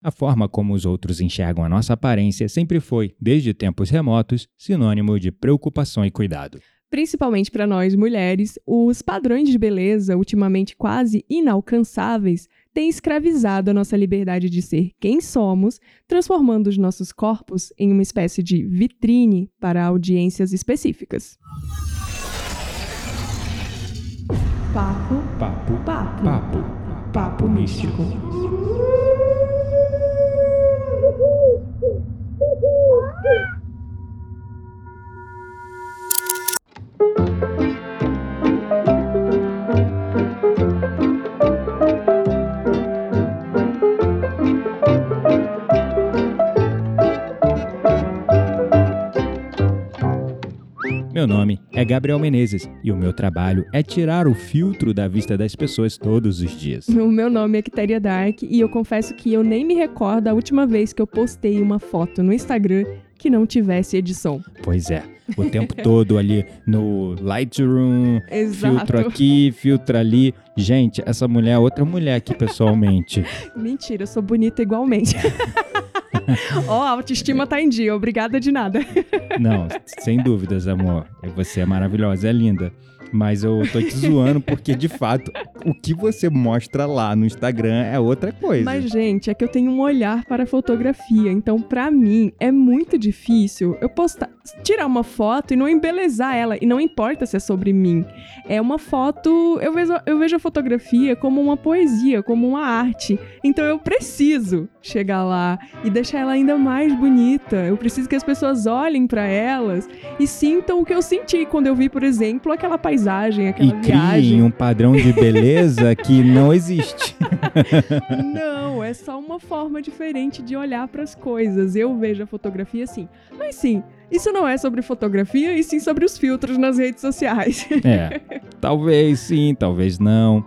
A forma como os outros enxergam a nossa aparência sempre foi, desde tempos remotos, sinônimo de preocupação e cuidado. Principalmente para nós mulheres, os padrões de beleza, ultimamente quase inalcançáveis, têm escravizado a nossa liberdade de ser quem somos, transformando os nossos corpos em uma espécie de vitrine para audiências específicas. Papo, Papo, papo, papo, papo místico. Meu nome é Gabriel Menezes e o meu trabalho é tirar o filtro da vista das pessoas todos os dias. O meu nome é Quitéria Dark e eu confesso que eu nem me recordo a última vez que eu postei uma foto no Instagram que não tivesse edição. Pois é, o tempo todo ali no Lightroom, Exato. filtro aqui, filtro ali. Gente, essa mulher é outra mulher aqui pessoalmente. Mentira, eu sou bonita igualmente. Ó, a autoestima tá em dia, obrigada de nada. Não, sem dúvidas, amor. Você é maravilhosa, é linda. Mas eu tô te zoando porque, de fato, o que você mostra lá no Instagram é outra coisa. Mas, gente, é que eu tenho um olhar para a fotografia, então, pra mim, é muito difícil eu postar, tirar uma foto e não embelezar ela, e não importa se é sobre mim. É uma foto, eu vejo, eu vejo a fotografia como uma poesia, como uma arte. Então, eu preciso chegar lá e deixar ela ainda mais bonita. Eu preciso que as pessoas olhem pra elas e sintam o que eu senti quando eu vi, por exemplo, aquela paisagem, aquela e viagem. criem um padrão de beleza que não existe. Não, é só uma forma diferente de olhar para as coisas. Eu vejo a fotografia assim. Mas sim, isso não é sobre fotografia, e sim sobre os filtros nas redes sociais. É, talvez sim, talvez não.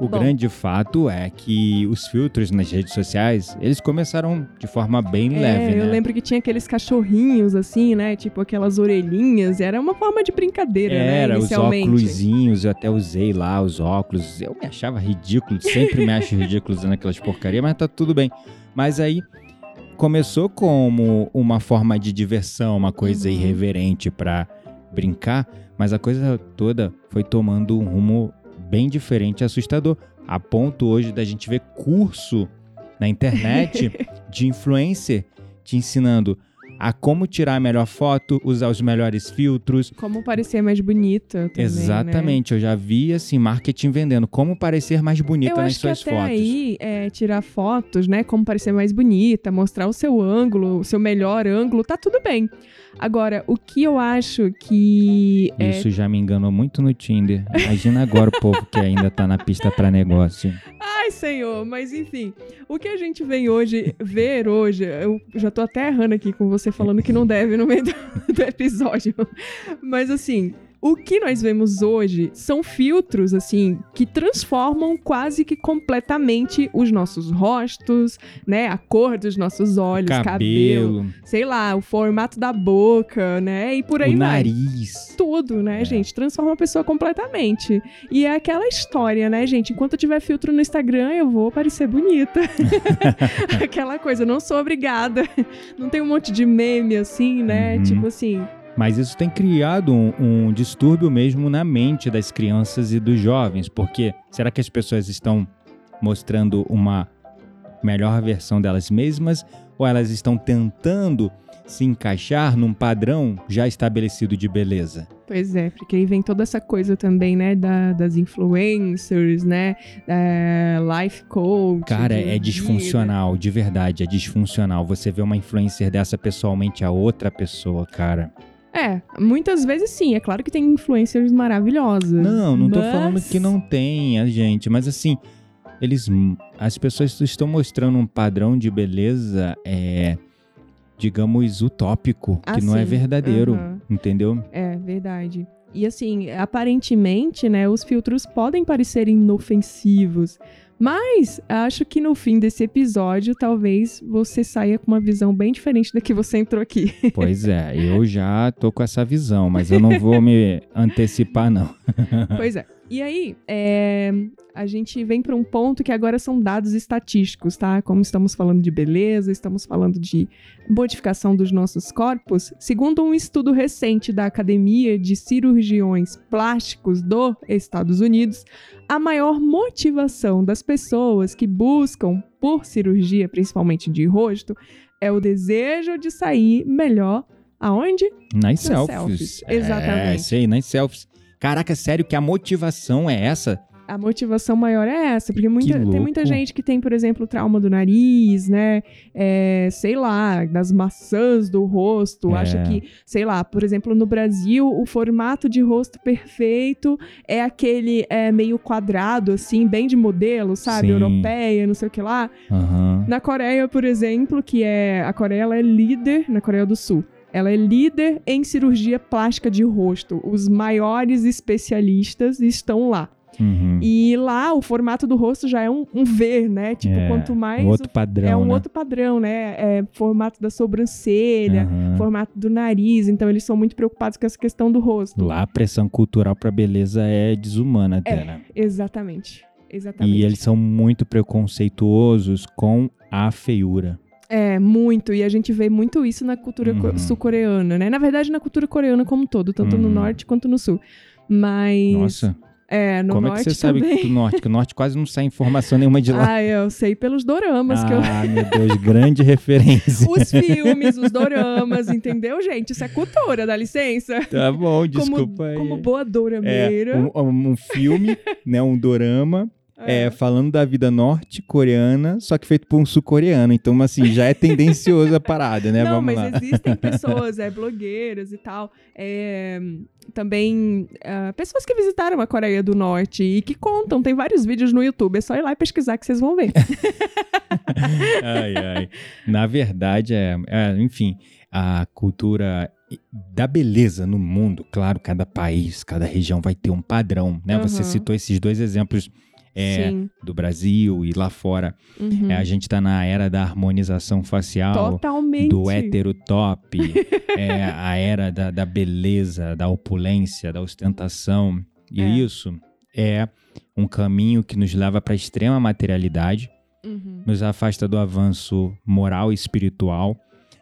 O Bom. grande fato é que os filtros nas redes sociais, eles começaram de forma bem leve, é, eu né? lembro que tinha aqueles cachorrinhos assim, né? Tipo aquelas orelhinhas. Era uma forma de brincadeira, né? Era, os óculosinhos, eu até usei lá os óculos. Eu me achava ridículo, sempre me acho ridículo usando aquelas porcaria, mas tá tudo bem. Mas aí começou como uma forma de diversão, uma coisa Uhum. irreverente pra brincar, mas a coisa toda foi tomando um rumo bem diferente e assustador, a ponto hoje da gente ver curso na internet de influencer te ensinando a como tirar a melhor foto, usar os melhores filtros, Como parecer mais bonita também, né? Exatamente, eu já vi assim marketing vendendo como parecer mais bonita Eu nas acho que suas até fotos. aí, é, tirar fotos, né? Como parecer mais bonita, mostrar o seu ângulo, o seu melhor ângulo, tá tudo bem. Agora, o que eu acho que é Isso já me enganou muito no Tinder. Imagina agora o povo que ainda tá na pista pra negócio. Ai, senhor, mas enfim, o que a gente vem hoje ver hoje, eu já tô até errando aqui com você falando que não deve no meio do, do episódio. Mas assim, o que nós vemos hoje são filtros, assim, que transformam quase que completamente os nossos rostos, né? A cor dos nossos olhos, cabelo, Cabelo, sei lá, o formato da boca, né? E por aí o vai nariz. tudo, né, É. gente? Transforma a pessoa completamente. E é aquela história, né, gente? Enquanto eu tiver filtro no Instagram, eu vou parecer bonita. aquela coisa, não sou obrigada. Não tem um monte de meme assim, né? Uhum. Tipo assim. Mas isso tem criado um, um distúrbio mesmo na mente das crianças e dos jovens, porque será que as pessoas estão mostrando uma melhor versão delas mesmas ou elas estão tentando se encaixar num padrão já estabelecido de beleza? Pois é, porque aí vem toda essa coisa também, né, da- das influencers, né, é, life coach. Cara, é disfuncional, de verdade, é disfuncional. Você vê uma influencer dessa pessoalmente a outra pessoa, cara. É, muitas vezes sim, é claro que tem influencers maravilhosas. Não, não tô mas- falando que não tenha, gente, mas assim, eles as pessoas estão mostrando um padrão de beleza é digamos utópico, que não é verdadeiro, aham. entendeu? É, verdade. E assim, aparentemente, né, os filtros podem parecer inofensivos, mas acho que no fim desse episódio, talvez você saia com uma visão bem diferente da que você entrou aqui. Pois é, eu já tô com essa visão, mas eu não vou me antecipar não. pois é. E aí, é, a gente vem para um ponto que agora são dados estatísticos, tá? Como estamos falando de beleza, estamos falando de modificação dos nossos corpos. Segundo um estudo recente da Academia de Cirurgiões Plásticos dos Estados Unidos, a maior motivação das pessoas que buscam por cirurgia, principalmente de rosto, é o desejo de sair melhor aonde? Nas Nas selfies. selfies, É, exatamente. sei, nas selfies. Caraca, sério que a motivação é essa? A motivação maior é essa, porque muita- tem muita gente que tem, por exemplo, trauma do nariz, né? É, sei lá, das maçãs do rosto. É. Acha que, sei lá, por exemplo, no Brasil, o formato de rosto perfeito é aquele é, meio quadrado, assim, bem de modelo, sabe? Sim. Europeia, não sei o que lá. Aham. Na Coreia, por exemplo, que é. A Coreia ela é líder na Coreia do Sul. Ela é líder em cirurgia plástica de rosto. Os maiores especialistas estão lá. Uhum. E lá o formato do rosto já é um, um V, né? Tipo, É, quanto mais. Um outro padrão, é um né? outro padrão, né? É formato da sobrancelha, Aham. formato do nariz. Então eles são muito preocupados com essa questão do rosto. Lá a pressão cultural pra beleza é desumana até, É. né? Exatamente. Exatamente. E eles são muito preconceituosos com a feiura. É, muito. E a gente vê muito isso na cultura Uhum. sul-coreana, né? Na verdade, na cultura coreana como um todo, tanto no Uhum. norte quanto no sul. Mas. Nossa, É, no como é norte que você sabe também. que do norte? Que o norte quase não sai informação nenhuma de lá. Ah, eu sei pelos doramas que eu. Ah, meu Deus, grande referência. Os filmes, os doramas, entendeu, gente? Isso é cultura, dá licença. Tá bom, Como, desculpa aí. como boa É, dorameira. um, um- um filme, né, um dorama, é, falando da vida norte-coreana, só que feito por um sul-coreano. Então, assim, já é tendencioso a parada, né? Não, Vamos mas lá. existem pessoas, é, blogueiras e tal. é, também ah, pessoas que visitaram a Coreia do Norte e que contam. Tem vários vídeos no YouTube. É só ir lá e pesquisar que vocês vão ver. Ai, ai. Na verdade, é, é, enfim, a cultura da beleza no mundo, claro, cada país, cada região vai ter um padrão, né? Você Aham. citou esses dois exemplos é, Sim. do Brasil e lá fora. Uhum. É, a gente tá na era da harmonização facial. Totalmente. do hétero top, é a era da, da beleza, da opulência, da ostentação. E É. isso é um caminho que nos leva para a extrema materialidade, Uhum. nos afasta do avanço moral e espiritual.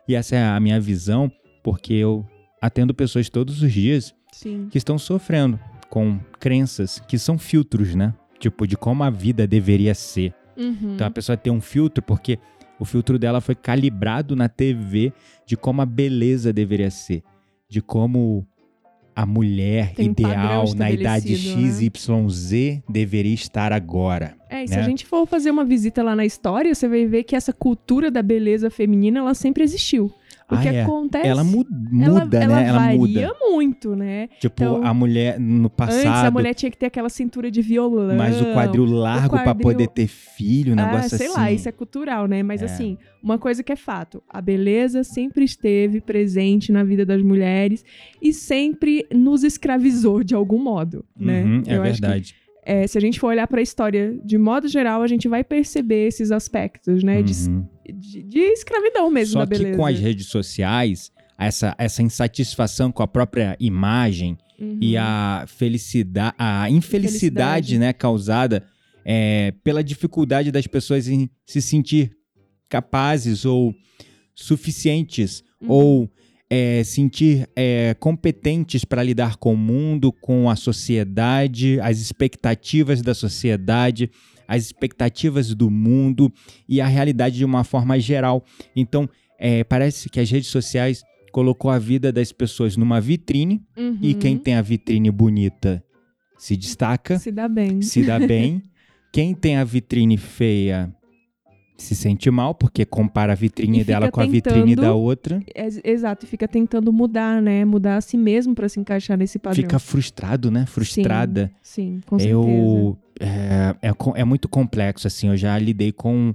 E essa é a minha visão, porque eu atendo pessoas todos os dias Sim. que estão sofrendo com crenças que são filtros, né? Tipo, de como a vida deveria ser. Uhum. Então a pessoa tem um filtro porque o filtro dela foi calibrado na TV de como a beleza deveria ser, de como a mulher Tem um ideal na idade estabelecido, né? XYZ deveria estar agora. É, e se né? a gente for fazer uma visita lá na história, você vai ver que essa cultura da beleza feminina, ela sempre existiu. O Ah, que é. acontece... Ela mu- ela- muda, ela né? Ela varia muda. muito, né? Tipo, Então, a mulher no Antes a passado, mulher tinha que ter aquela cintura de violão. mas o quadril largo pra quadril- poder ter filho, um Ah, negócio sei assim. lá, isso é cultural, né? Mas É. assim, uma coisa que é fato: a beleza sempre esteve presente na vida das mulheres e sempre nos escravizou de algum modo, né? Uhum, é Eu acho que, verdade. É, se a gente for olhar pra história de modo geral, a gente vai perceber esses aspectos, né? De, Uhum. de- de escravidão mesmo Só da beleza. que com as redes sociais, essa, essa insatisfação com a própria imagem Uhum. e a felicidade, a infelicidade, Infelicidade. né, causada é, pela dificuldade das pessoas em se sentir capazes ou suficientes Uhum. ou é, sentir é, competentes para lidar com o mundo, com a sociedade, as expectativas da sociedade, as expectativas do mundo e a realidade de uma forma geral. Então, é, parece que as redes sociais colocou a vida das pessoas numa vitrine Uhum. e quem tem a vitrine bonita se destaca, se dá bem. se dá bem. quem tem a vitrine feia se sente mal, porque compara a vitrine dela com a vitrine da outra. Exato, e fica tentando mudar, né? Mudar a si mesmo pra se encaixar nesse padrão. Fica frustrado, né? Frustrada. Sim, com certeza. eu é, é, é muito complexo assim eu já lidei com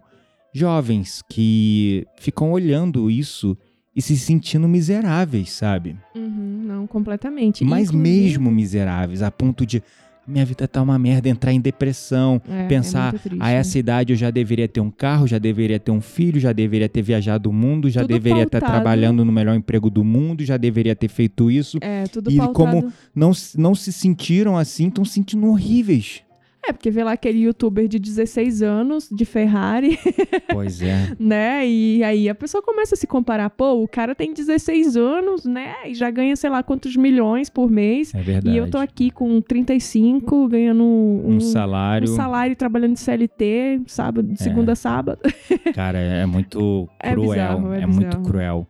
jovens que ficam olhando isso e se sentindo miseráveis sabe Uhum, não, completamente. mas Inclusive- mesmo miseráveis a ponto de minha vida tá uma merda, entrar em depressão, É, pensar, é triste, a essa idade eu já deveria ter um carro, já deveria ter um filho, já deveria ter viajado o mundo, já Tudo deveria estar pautado. trabalhando no melhor emprego do mundo, já deveria ter feito isso. É, tudo E pautado. como- Não, não se sentiram assim, estão se sentindo horríveis. É, porque vê lá aquele youtuber de 16 anos, de Ferrari, Pois é. né? E aí a pessoa começa a se comparar. Pô, o cara tem 16 anos, né? E já ganha sei lá quantos milhões por mês. É verdade. E eu tô aqui com 35, ganhando um, um salário. um salário trabalhando de CLT, sábado, de segunda a sábado. Cara, é muito É cruel. bizarro, é muito bizarro. cruel.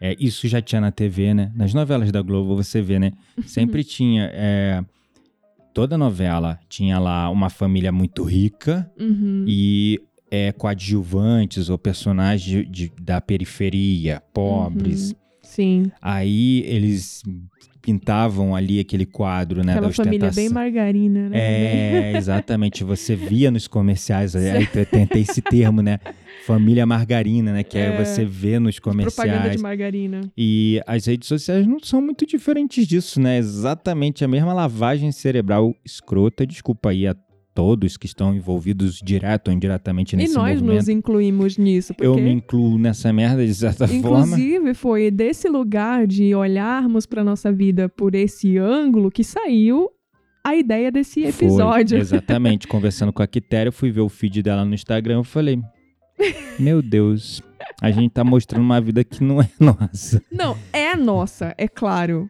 É, isso já tinha na TV, né? Nas novelas da Globo, você vê, né? Sempre tinha. é, toda novela tinha lá uma família muito rica Uhum. e é, coadjuvantes ou personagens de- da periferia, pobres. Uhum. Sim. Aí eles pintavam ali aquele quadro, né? Aquela da família ostentação. bem margarina, né? É, exatamente. Você via nos comerciais, aí tem, tem esse termo, né? Família margarina, né? Que é, você vê nos Propaganda comerciais. de margarina. E as redes sociais não são muito diferentes disso, né? Exatamente a mesma lavagem cerebral escrota. Desculpa aí a todos que estão envolvidos direto ou indiretamente E nesse nós movimento. nos incluímos nisso, porque Eu me incluo nessa merda de certa forma. Inclusive, foi desse lugar de olharmos para nossa vida por esse ângulo que saiu a ideia desse Foi, episódio. exatamente. Conversando com a Quitéria, eu fui ver o feed dela no Instagram. Eu falei: Meu Deus, a gente tá mostrando uma vida que não é nossa. Não, é nossa, é claro.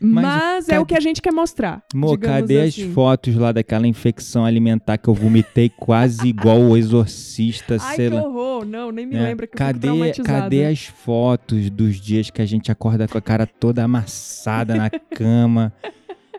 Mas Mas, é o que a gente quer mostrar. Mo, digamos cadê assim. as fotos lá daquela infecção alimentar que eu vomitei quase igual o exorcista, Ai, sei que lá. horror. Não, nem me né? lembra que eu cadê, traumatizada. cadê as fotos dos dias que a gente acorda com a cara toda amassada na cama?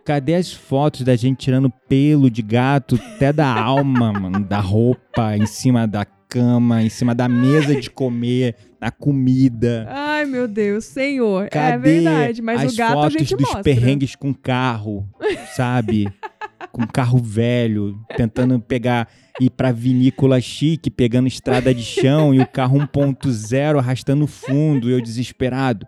Cadê as fotos da gente tirando pelo de gato até da alma, mano, da roupa, em cima da cama, em cima da mesa de comer, na comida? Ai, meu Deus, senhor. é Cadê verdade, mas as o gato a fotos gente dos mostra. perrengues com carro, sabe? com carro velho, tentando pegar ir pra vinícola chique, pegando estrada de chão e o carro 1.0 arrastando fundo, eu desesperado.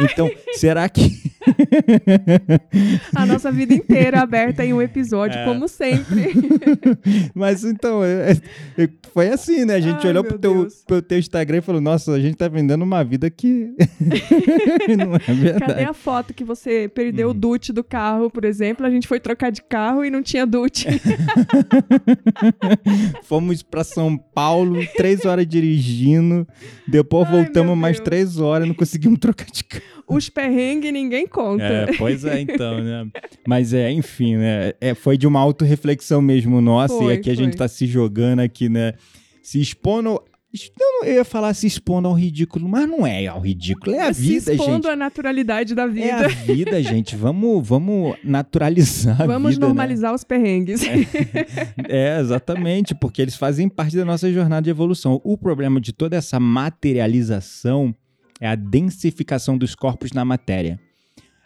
Então, será que A nossa vida inteira aberta em um episódio, É. como sempre. Mas então, é- é- foi assim, né? A gente Ai, olhou pro teu, Deus. pro teu Instagram e falou: Nossa, a gente tá vendendo uma vida que não é verdade. Cadê a foto que você perdeu Hum. o DUT do carro, por exemplo? A gente foi trocar de carro e não tinha DUT. Fomos pra São Paulo, três horas dirigindo. Depois Ai, voltamos mais três horas, não conseguimos trocar de carro. Os perrengues ninguém conta. É, pois é, então, né? Mas é, enfim, né? É, foi de uma autorreflexão mesmo nossa. Foi, e aqui a gente foi. tá se jogando aqui, né? Se expondo. Eu, ia falar se expondo ao ridículo, mas não é ao ridículo, é a Se vida, expondo gente. à naturalidade da É vida. a vida, gente. Vamos, vamos naturalizar a Vamos vida, né? normalizar os perrengues. É, exatamente, porque eles fazem parte da nossa jornada de evolução. O problema de toda essa materialização é a densificação dos corpos na matéria.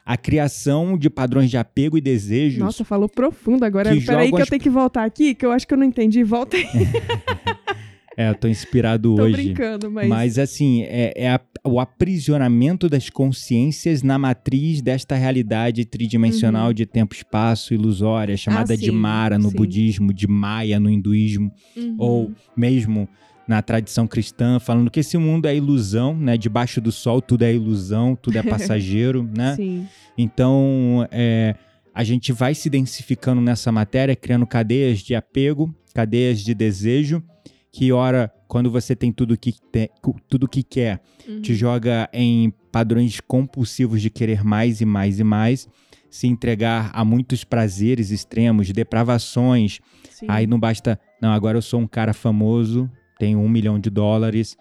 A criação de padrões de apego e desejos. Nossa, falou profundo agora. Peraí que eu tenho que voltar aqui, que eu acho que eu não entendi. Volta aí. É, eu tô inspirado Tô hoje. brincando, mas... Mas assim, é, é a- o aprisionamento das consciências na matriz desta realidade tridimensional de tempo, espaço, ilusória, chamada de Uhum. Ah, sim, Mara no sim. budismo, de Maya no hinduísmo. Uhum. ou mesmo na tradição cristã, falando que esse mundo é ilusão, né? Debaixo do sol tudo é ilusão, tudo é passageiro, né? Sim. Então, é, a gente vai se densificando nessa matéria, criando cadeias de apego, cadeias de desejo, que ora, quando você tem tudo que te- tudo que quer, Uhum. te joga em padrões compulsivos de querer mais e mais e mais, se entregar a muitos prazeres extremos, depravações, Sim. Aí não basta, não, agora eu sou um cara famoso, tenho um milhão de dólares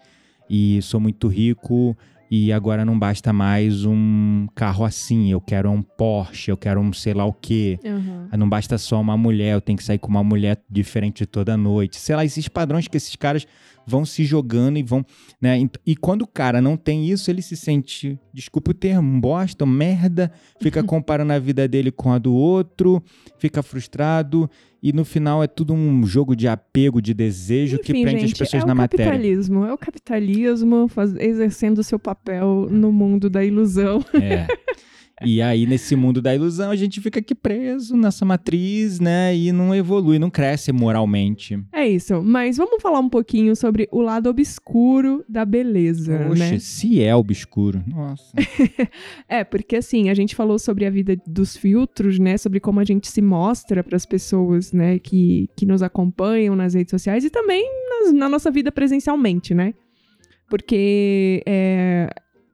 e sou muito rico e agora não basta mais um carro assim, eu quero um Porsche, eu quero um sei lá o quê. Uhum. Não basta só uma mulher, eu tenho que sair com uma mulher diferente toda noite. Sei lá, esses padrões que esses caras vão se jogando e vão, né? E- quando o cara não tem isso, ele se sente, desculpa o termo, um bosta, um merda, fica comparando a vida dele com a do outro, fica frustrado e no final é tudo um jogo de apego, de desejo que Enfim, prende gente, as pessoas é na o matéria. capitalismo. É o capitalismo faz- exercendo o seu papel no mundo da ilusão. É. E aí, nesse mundo da ilusão, a gente fica aqui preso nessa matriz, né? E não evolui, não cresce moralmente. É isso. Mas vamos falar um pouquinho sobre o lado obscuro da beleza, Oxe, né? se é obscuro. Nossa. É, porque assim, a gente falou sobre a vida dos filtros, né? Sobre como a gente se mostra para as pessoas, né? Que, que nos acompanham nas redes sociais e também nas- na nossa vida presencialmente, né? Porque é,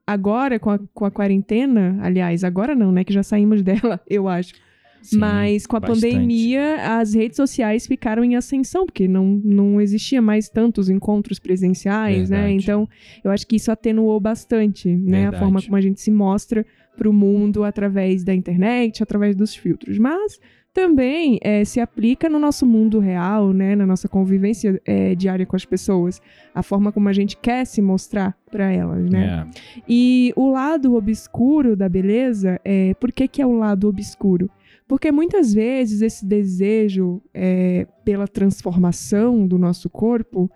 agora, com a, com a quarentena, aliás, agora não, né? Que já saímos dela, eu acho. Sim, Mas com a bastante. pandemia, as redes sociais ficaram em ascensão, porque não, não existia mais tantos encontros presenciais, né? Verdade. Então, eu acho que isso atenuou bastante, né? A Verdade. forma como a gente se mostra para o mundo através da internet, através dos filtros. Mas também eh, se aplica no nosso mundo real, né? Na nossa convivência eh, diária com as pessoas. A forma como a gente quer se mostrar para elas, né? É. E o lado obscuro da beleza, é, por que, que é o lado obscuro? Porque muitas vezes esse desejo é, pela transformação do nosso corpo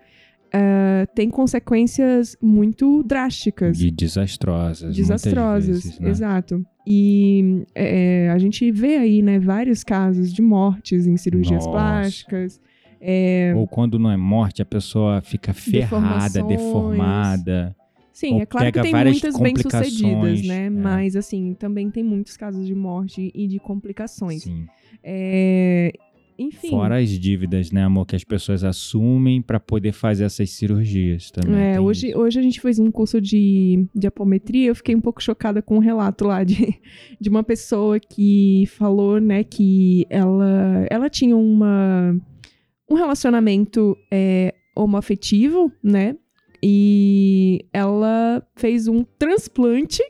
é, tem consequências muito drásticas. E desastrosas. Desastrosas, vezes, né? exato. E é, a gente vê aí, né, vários casos de mortes em cirurgias Nossa. plásticas. É, Ou quando não é morte, a pessoa fica ferrada, deformada. Sim, Ou é claro que tem muitas bem-sucedidas, né? é. Mas, assim, também tem muitos casos de morte e de complicações. Sim. É, Enfim. Fora as dívidas, né, amor, que as pessoas assumem pra poder fazer essas cirurgias também. É, tem hoje, isso. hoje a gente fez um curso de, de apometria, eu fiquei um pouco chocada com um relato lá de, de uma pessoa que falou, né, que ela, ela tinha uma, um relacionamento é, homoafetivo, né, e ela fez um transplante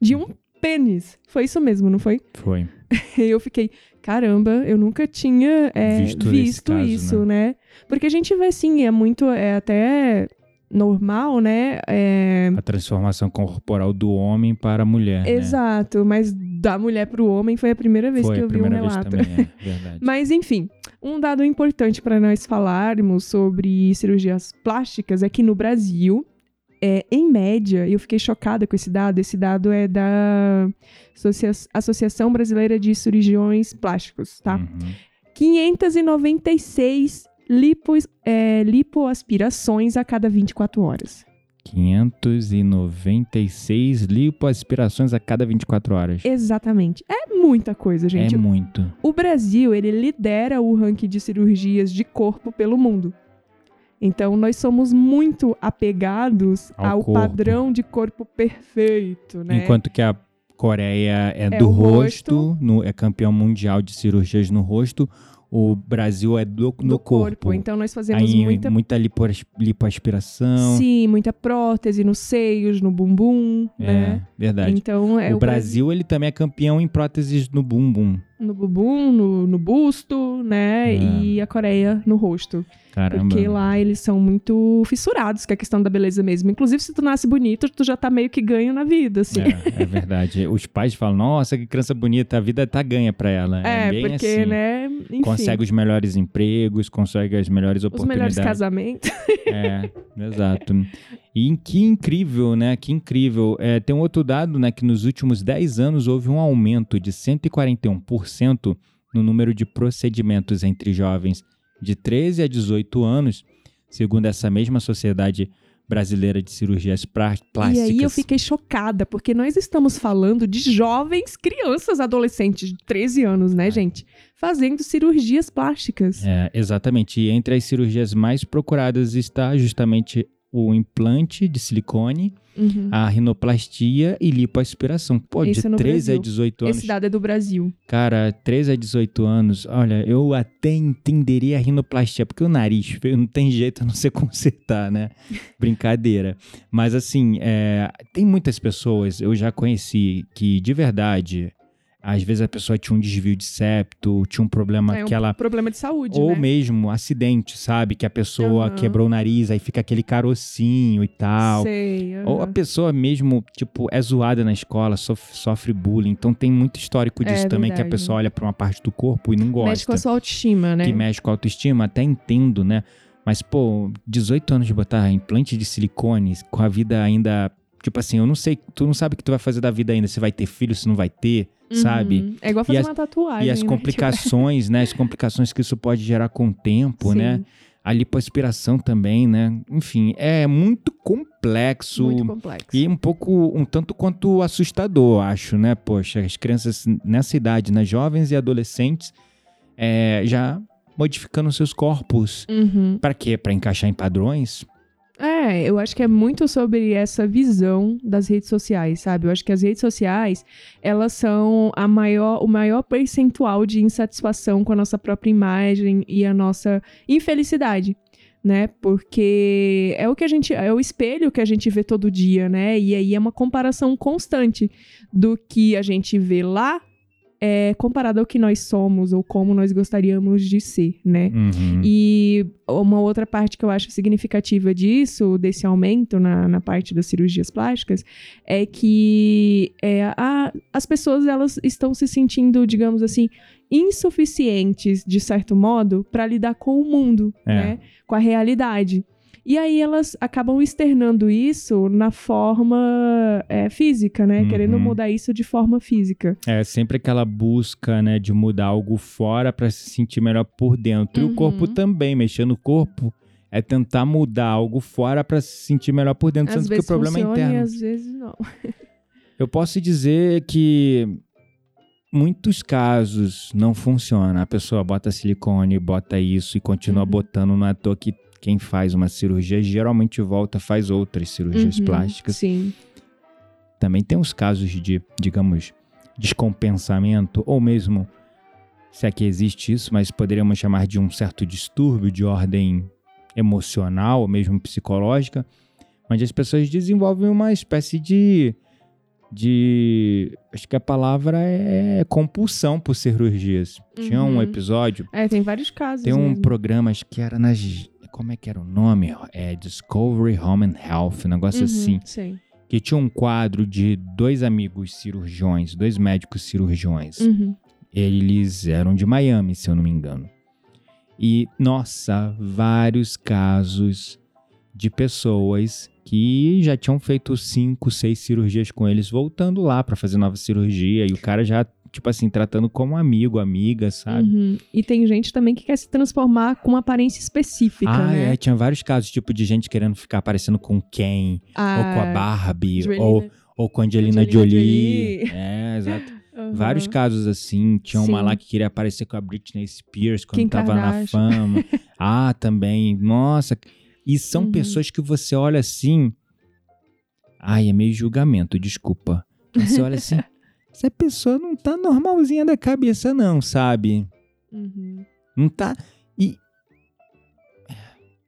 de um pênis. Foi isso mesmo, não foi? Foi. Eu fiquei, caramba, eu nunca tinha é, Visto visto, caso, isso, né? Porque a gente vê, assim, é muito, é até normal, né? É, A transformação corporal do homem para a mulher. né? Exato, mas da mulher pro homem foi a primeira vez Foi que eu vi um relato. também, é verdade. Mas enfim, um dado importante para nós falarmos sobre cirurgias plásticas é que no Brasil, é, em média, e eu fiquei chocada com esse dado, esse dado é da Associa- Associação Brasileira de Cirurgiões Plásticos, tá? Uhum. 596 lipos, é, lipoaspirações a cada 24 horas. 596 lipoaspirações a cada 24 horas. Exatamente. É muita coisa, gente. É muito. O Brasil, ele lidera o ranking de cirurgias de corpo pelo mundo. Então, nós somos muito apegados Ao ao, corpo. padrão de corpo perfeito, né? Enquanto que a Coreia é, É do o rosto, no- é campeão mundial de cirurgias no rosto, o Brasil é do, no do corpo. Então, nós fazemos Aí muita... muita lipoas- lipoaspiração. Sim, muita prótese nos seios, no bumbum, É, né? verdade. Então, é o Brasil, ele também é campeão em próteses no bumbum. No bumbum, no, no busto, né? É. E a Coreia no rosto. Caramba. Porque lá eles são muito fissurados com a questão da beleza mesmo. Inclusive, se tu nasce bonito, tu já tá meio que ganho na vida, assim. É, é verdade. Os pais falam, nossa, que criança bonita, a vida tá ganha pra ela. É, É, bem porque, assim. né? Enfim, Consegue os melhores empregos, consegue as melhores os oportunidades. melhores casamentos. É, exato. E que incrível, né? Que incrível. É, tem um outro dado, né? Que nos últimos 10 anos houve um aumento de 141% no número de procedimentos entre jovens de 13 a 18 anos, segundo essa mesma Sociedade Brasileira de Cirurgias Plá- E Plásticas. aí eu fiquei chocada, porque nós estamos falando de jovens, crianças, adolescentes de 13 anos, né, gente? Fazendo cirurgias plásticas. É, exatamente. E entre as cirurgias mais procuradas está justamente o implante de silicone, Uhum. a rinoplastia e lipoaspiração. Pô, Isso de é no 13 a Brasil. 18 anos. Esse dado é do Brasil. Cara, 13 a 18 anos, olha, eu até entenderia a rinoplastia, porque o nariz não tem jeito a não ser consertar, né? Brincadeira. Mas assim, é, tem muitas pessoas, eu já conheci, que de verdade, às vezes a pessoa tinha um desvio de septo, tinha um problema é um que ela problema de saúde, ou né? mesmo acidente, sabe? Que a pessoa Aham. quebrou o nariz, aí fica aquele carocinho e tal. Sei. Ou a pessoa mesmo, tipo, é zoada na escola, sof- sofre bullying. Então tem muito histórico disso É também, que a verdade. pessoa olha pra uma parte do corpo e não gosta. Mexe com a sua autoestima, né? Que mexe com a autoestima, até entendo, né? Mas, pô, 18 anos de botar implante de silicone, com a vida ainda, Tipo assim, eu não sei, tu não sabe o que tu vai fazer da vida ainda, se vai ter filho, se não vai ter, sabe? Uhum. É igual fazer as- uma tatuagem. E as né? complicações, né? As complicações que isso pode gerar com o tempo, Sim, né? A lipoaspiração também, né? Enfim, é muito complexo. Muito complexo. E um pouco, um tanto quanto assustador, acho, né? Poxa, as crianças nessa idade, né? Jovens e adolescentes, é, já modificando seus corpos. Uhum. Pra quê? Pra encaixar em padrões? É, eu acho que é muito sobre essa visão das redes sociais, sabe? Eu acho que as redes sociais, elas são a maior, o maior percentual de insatisfação com a nossa própria imagem e a nossa infelicidade, né? Porque é o que a gente, é o espelho que a gente vê todo dia, né? E aí é uma comparação constante do que a gente vê lá é, comparado ao que nós somos ou como nós gostaríamos de ser, né? Uhum. E uma outra parte que eu acho significativa disso, desse aumento na, na parte das cirurgias plásticas, é que é, a- as pessoas elas estão se sentindo, digamos assim, insuficientes, de certo modo, para lidar com o mundo, É. né? Com a realidade. E aí elas acabam externando isso na forma é, física, né? Uhum. Querendo mudar isso de forma física. É sempre aquela busca, né, de mudar algo fora pra se sentir melhor por dentro. E Uhum. o corpo também, mexer no corpo é tentar mudar algo fora pra se sentir melhor por dentro, Às sendo que o problema é funciona e interno. às vezes não. Eu posso dizer que muitos casos não funciona. A pessoa bota silicone, bota isso e continua Uhum. botando. Não é à toa que quem faz uma cirurgia geralmente volta faz outras cirurgias Uhum, plásticas. Sim. Também tem os casos de, digamos, descompensamento, ou mesmo, se é que existe isso, mas poderíamos chamar de um certo distúrbio de ordem emocional, ou mesmo psicológica, onde as pessoas desenvolvem uma espécie de. De acho que a palavra é compulsão por cirurgias. Tinha um Uhum. episódio, É, tem vários casos. tem um mesmo. programa, acho que era nas. Como é que era o nome? É Discovery Home and Health, um negócio Uhum, assim Sim. que tinha um quadro de dois amigos cirurgiões, dois médicos cirurgiões. Uhum. Eles eram de Miami, se eu não me engano. E, nossa, vários casos de pessoas que já tinham feito cinco, seis cirurgias com eles, voltando lá pra fazer nova cirurgia. E o cara já, tipo assim, tratando como amigo, amiga, sabe? Uhum. E tem gente também que quer se transformar com uma aparência específica, ah, né? é. Tinha vários casos, tipo, de gente querendo ficar parecendo com Ken, ou com a Barbie, Angelina- ou, ou com a Angelina, Angelina Jolie. Jolie. É, exato. Uhum. Vários casos assim. Tinha uma Sim. lá que queria aparecer com a Britney Spears quando Kim tava na Kardashian. fama. ah, também. Nossa. E são Uhum. pessoas que você olha assim. Ai, é meio julgamento, desculpa. Você olha assim. essa pessoa não tá normalzinha da cabeça, não, sabe? Uhum. Não tá.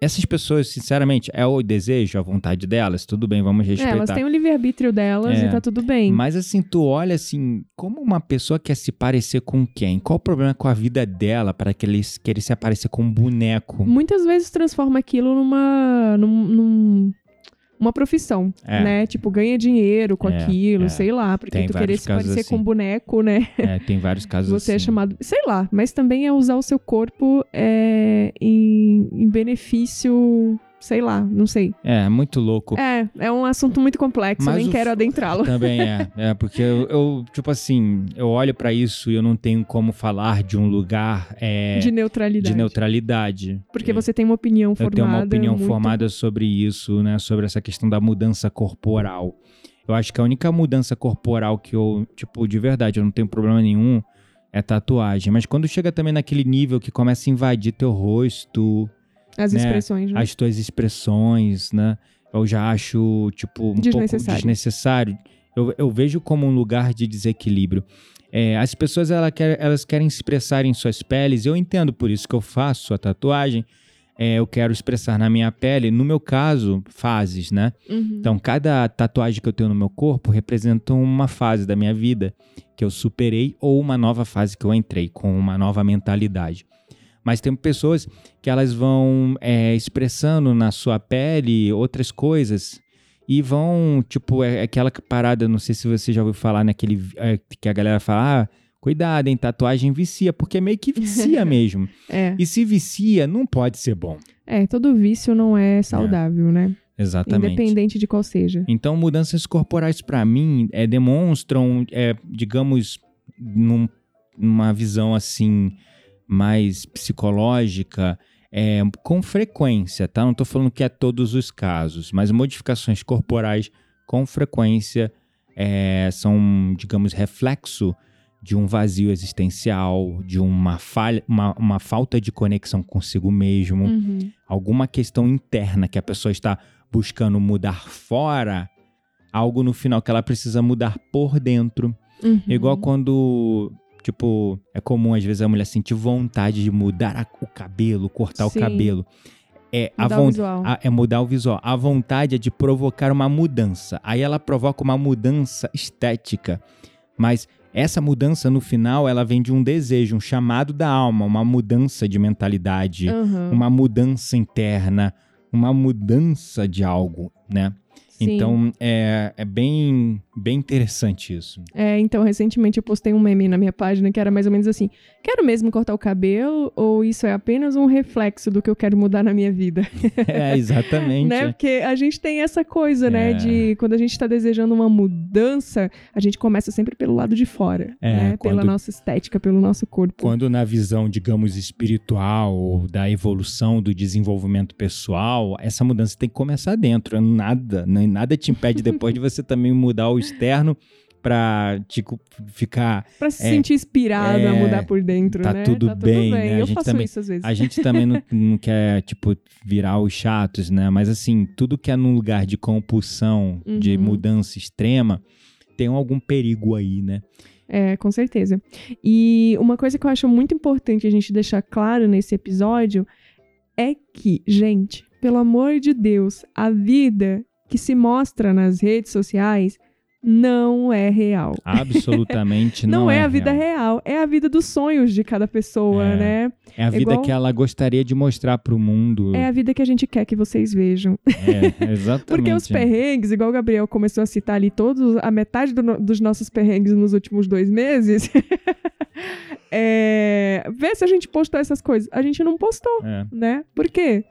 Essas pessoas, sinceramente, é o desejo, a vontade delas, tudo bem, vamos É, respeitar. elas têm o livre-arbítrio delas É. e tá tudo bem. Mas assim, tu olha assim, como uma pessoa quer se parecer com quem? Qual o problema com a vida dela para que eles querer se aparecer com um boneco? Muitas vezes transforma aquilo numa. num, num- uma profissão, É. né? Tipo, ganha dinheiro com É, aquilo, é. sei lá. Porque Tem tu querer se parecer casos com um assim. boneco, né? É, tem vários casos Você é assim. chamado. Sei lá, mas também é usar o seu corpo é, em, em benefício. Sei lá, não sei. É, muito louco. É, é um assunto muito complexo, Mas eu nem quero adentrá-lo. Também é, é porque eu, eu, tipo assim, eu olho pra isso e eu não tenho como falar de um lugar é, de neutralidade. de neutralidade. Porque você tem uma opinião Eu formada. tenho uma opinião muito- formada sobre isso, né? Sobre essa questão da mudança corporal. Eu acho que a única mudança corporal que eu, tipo, de verdade, eu não tenho problema nenhum, é tatuagem. Mas quando chega também naquele nível que começa a invadir teu rosto, As né, expressões, né? as tuas expressões, né? Eu já acho, tipo, um pouco Desnecessário. desnecessário. Eu, eu vejo como um lugar de desequilíbrio. É, as pessoas ela quer- elas querem expressar em suas peles, eu entendo por isso que eu faço a tatuagem. É, eu quero expressar na minha pele, no meu caso, fases, né? Uhum. Então, cada tatuagem que eu tenho no meu corpo representa uma fase da minha vida que eu superei ou uma nova fase que eu entrei com uma nova mentalidade. Mas tem pessoas que elas vão é, expressando na sua pele outras coisas e vão, tipo, é aquela parada, não sei se você já ouviu falar naquele é, que a galera fala, ah, cuidado, hein, tatuagem vicia, porque meio que vicia mesmo. É. E se vicia, não pode ser bom. é, todo vício não é saudável, né? Exatamente. Independente de qual seja. Então, mudanças corporais, para mim, é, demonstram, é, digamos, num, numa visão assim mais psicológica, é, com frequência, tá? Não estou falando que é todos os casos, mas modificações corporais com frequência é, são, digamos, reflexo de um vazio existencial, de uma, falha, uma, uma falta de conexão consigo mesmo, Uhum. alguma questão interna que a pessoa está buscando mudar fora, algo no final que ela precisa mudar por dentro. Uhum. Igual quando, tipo, é comum às vezes a mulher sentir vontade de mudar a- o cabelo, cortar Sim. o cabelo. É, a Mudar o von- visual. a- é mudar o visual. A vontade é de provocar uma mudança. Aí ela provoca uma mudança estética. Mas essa mudança no final, ela vem de um desejo, um chamado da alma, uma mudança de mentalidade, Uhum. uma mudança interna, uma mudança de algo, né? Sim. Então é, é bem, bem interessante isso. É, então, recentemente eu postei um meme na minha página que era mais ou menos assim: quero mesmo cortar o cabelo ou isso é apenas um reflexo do que eu quero mudar na minha vida? É, exatamente. né? Porque a gente tem essa coisa, né? É. De quando a gente tá desejando uma mudança, a gente começa sempre pelo lado de fora, É, né? Pela quando- nossa estética, pelo nosso corpo. Quando na visão, digamos, espiritual, ou da evolução, do desenvolvimento pessoal, essa mudança tem que começar dentro. Nada, né? nada te impede depois de você também mudar o externo pra tipo, ficar. Pra se é, sentir inspirado a é, mudar por dentro, tá né? tudo bem, né? A Eu gente faço também- isso às vezes. A gente também não, não quer, tipo, virar os chatos, né? Mas assim, tudo que é num lugar de compulsão, de Uhum. mudança extrema, tem algum perigo aí, né? É, com certeza. E uma coisa que eu acho muito importante a gente deixar claro nesse episódio é que, gente, pelo amor de Deus, a vida que se mostra nas redes sociais não é real. Absolutamente não, Não, é, a vida real. é a vida dos sonhos de cada pessoa, É. né? É a vida igual- que ela gostaria de mostrar pro mundo. É a vida que a gente quer que vocês vejam. É, exatamente. Porque os perrengues, igual o Gabriel começou a citar ali todos, a metade do dos nossos perrengues nos últimos dois meses. é, vê se a gente postou essas coisas. A gente não postou, É. né? Por quê?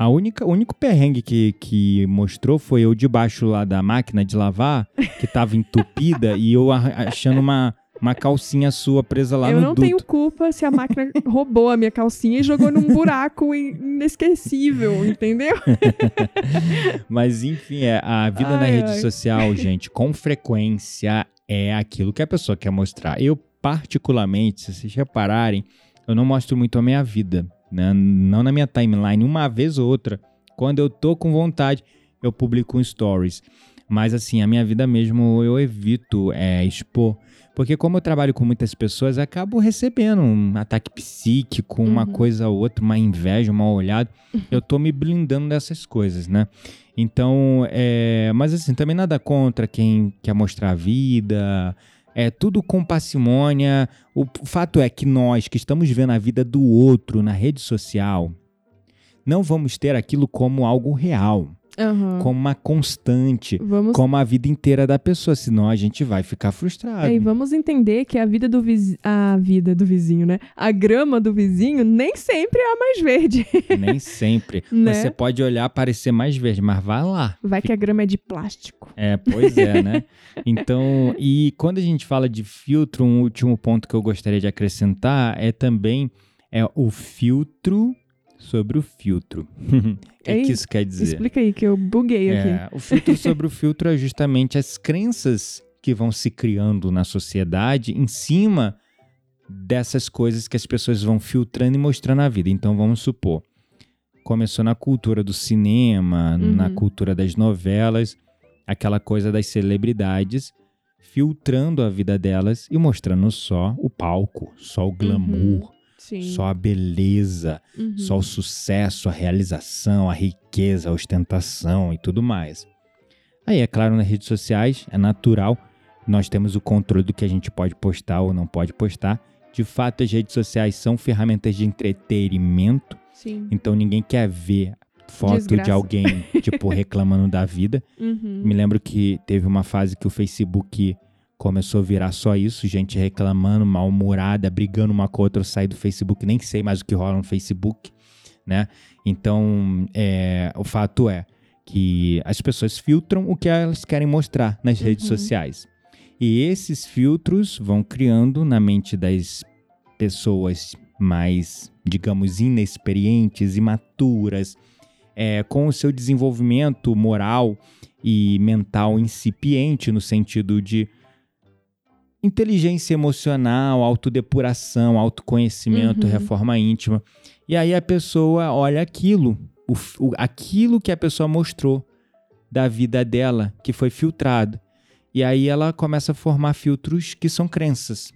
A única, o único perrengue que, que mostrou foi eu debaixo lá da máquina de lavar, que tava entupida, e eu achando uma, uma calcinha sua presa lá eu no não duto. tenho culpa se a máquina roubou a minha calcinha e jogou num buraco in- inesquecível, entendeu? Mas enfim, é, a vida na Ai, rede ai. social, gente, com frequência é aquilo que a pessoa quer mostrar. Eu, particularmente, se vocês repararem, eu não mostro muito a minha vida, né? Não na minha timeline, uma vez ou outra. Quando eu tô com vontade, eu publico um stories. Mas assim, a minha vida mesmo eu evito é, expor. Porque como eu trabalho com muitas pessoas, eu acabo recebendo um ataque psíquico, uma Uhum. coisa ou outra, uma inveja, um mal olhado. Eu tô me blindando dessas coisas, né? Então, é, mas assim, também nada contra quem quer mostrar a vida. É tudo com parcimônia. O fato é que nós que estamos vendo a vida do outro na rede social, não vamos ter aquilo como algo real, Aham. como uma constante, Vamos como a vida inteira da pessoa, senão a gente vai ficar frustrado. É, e vamos entender que a vida do vizinho. A vida do vizinho, né? A grama do vizinho nem sempre é a mais verde. Nem sempre. Né? Você pode olhar parecer mais verde, mas vai lá. Vai que a grama é de plástico. É, pois é, né? Então, e quando a gente fala de filtro, um último ponto que eu gostaria de acrescentar é também é o filtro sobre o filtro. O que, Ei, que isso quer dizer? Explica aí que eu buguei aqui. É, o filtro sobre o filtro é justamente as crenças que vão se criando na sociedade em cima dessas coisas que as pessoas vão filtrando e mostrando na vida. Então, vamos supor, começou na cultura do cinema, na Uhum. cultura das novelas, aquela coisa das celebridades filtrando a vida delas e mostrando só o palco, só o glamour, Sim. só a beleza, Uhum. só o sucesso, a realização, a riqueza, a ostentação e tudo mais. Aí, é claro, nas redes sociais é natural, nós temos o controle do que a gente pode postar ou não pode postar. De fato, as redes sociais são ferramentas de entretenimento, Sim. então ninguém quer ver foto de Desgraça. alguém, tipo, reclamando da vida. Uhum. Me lembro que teve uma fase que o Facebook começou a virar só isso, gente reclamando, mal-humorada, brigando uma com a outra, eu saí do Facebook, nem sei mais o que rola no Facebook, né? Então, é, o fato é que as pessoas filtram o que elas querem mostrar nas redes Uhum. sociais. E esses filtros vão criando na mente das pessoas mais, digamos, inexperientes, imaturas, é, com o seu desenvolvimento moral e mental incipiente, no sentido de inteligência emocional, autodepuração, autoconhecimento, Uhum. reforma íntima. E aí a pessoa olha aquilo, o o- aquilo que a pessoa mostrou da vida dela, que foi filtrado. E aí ela começa a formar filtros que são crenças.